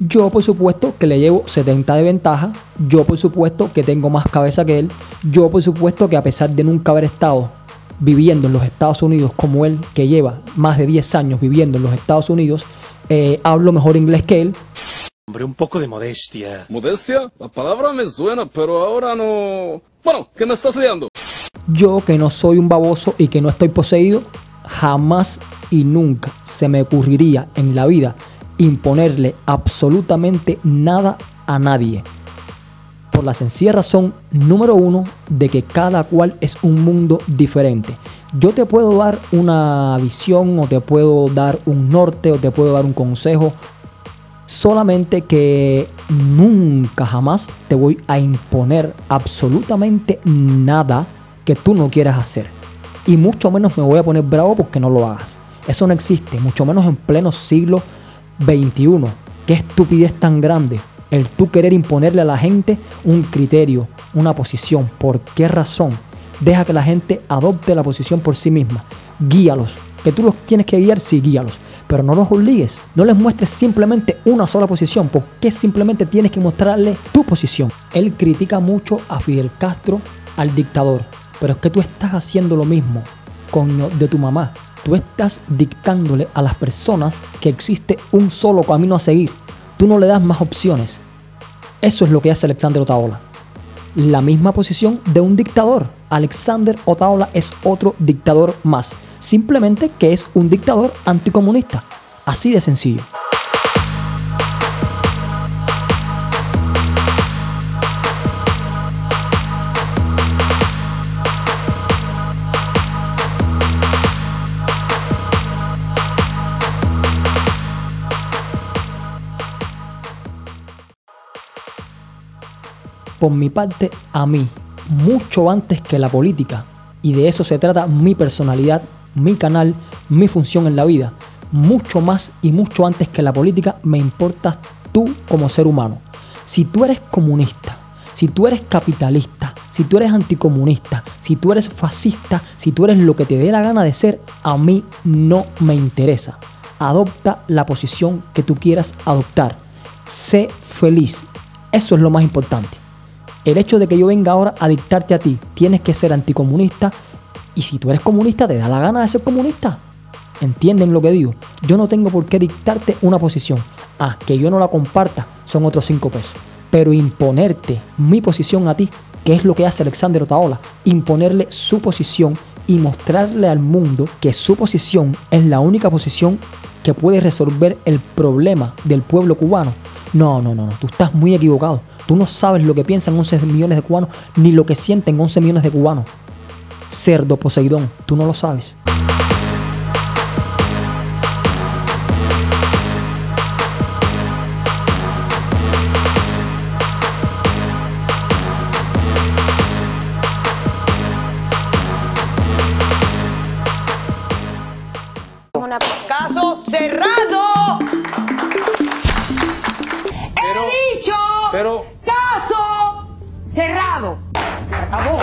Yo por supuesto que le llevo 70 de ventaja, yo por supuesto que tengo más cabeza que él, yo por supuesto que a pesar de nunca haber estado viviendo en los Estados Unidos como él, que lleva más de 10 años viviendo en los Estados Unidos, eh, hablo mejor inglés que él. Hombre, un poco de modestia. ¿Modestia? La palabra me suena, pero ahora no... Bueno, ¿qué me estás liando? Yo que no soy un baboso y que no estoy poseído, jamás y nunca se me ocurriría en la vida imponerle absolutamente nada a nadie. Por la sencilla razón, número uno, de que cada cual es un mundo diferente. Yo te puedo dar una visión o te puedo dar un norte o te puedo dar un consejo. Solamente que nunca jamás te voy a imponer absolutamente nada que tú no quieras hacer. Y mucho menos me voy a poner bravo porque no lo hagas. Eso no existe, mucho menos en pleno siglo 21. Qué estupidez tan grande el tú querer imponerle a la gente un criterio, una posición. ¿Por qué razón? Deja que la gente adopte la posición por sí misma. Guíalos. Que tú los tienes que guiar, sí, guíalos. Pero no los obligues. No les muestres simplemente una sola posición. Porque simplemente tienes que mostrarle tu posición. Él critica mucho a Fidel Castro, al dictador. Pero es que tú estás haciendo lo mismo con de tu mamá tú estás dictándole a las personas que existe un solo camino a seguir. Tú no le das más opciones. Eso es lo que hace Alexander Otaola. La misma posición de un dictador. Alexander Otaola es otro dictador más. Simplemente que es un dictador anticomunista. Así de sencillo. Por mi parte, a mí, mucho antes que la política, y de eso se trata mi personalidad, mi canal, mi función en la vida, mucho más y mucho antes que la política, me importas tú como ser humano. Si tú eres comunista, si tú eres capitalista, si tú eres anticomunista, si tú eres fascista, si tú eres lo que te dé la gana de ser, a mí no me interesa. Adopta la posición que tú quieras adoptar. Sé feliz. Eso es lo más importante. El hecho de que yo venga ahora a dictarte a ti, tienes que ser anticomunista. Y si tú eres comunista, te da la gana de ser comunista. ¿Entienden lo que digo? Yo no tengo por qué dictarte una posición. Ah, que yo no la comparta, son otros cinco pesos. Pero imponerte mi posición a ti, que es lo que hace Alexander Otaola, imponerle su posición y mostrarle al mundo que su posición es la única posición que puede resolver el problema del pueblo cubano. No, no, no, no, tú estás muy equivocado. Tú no sabes lo que piensan 11 millones de cubanos, ni lo que sienten 11 millones de cubanos. Cerdo Poseidón, tú no lo sabes. Caso cerrado. He dicho. Pero Cerrado. Acabó.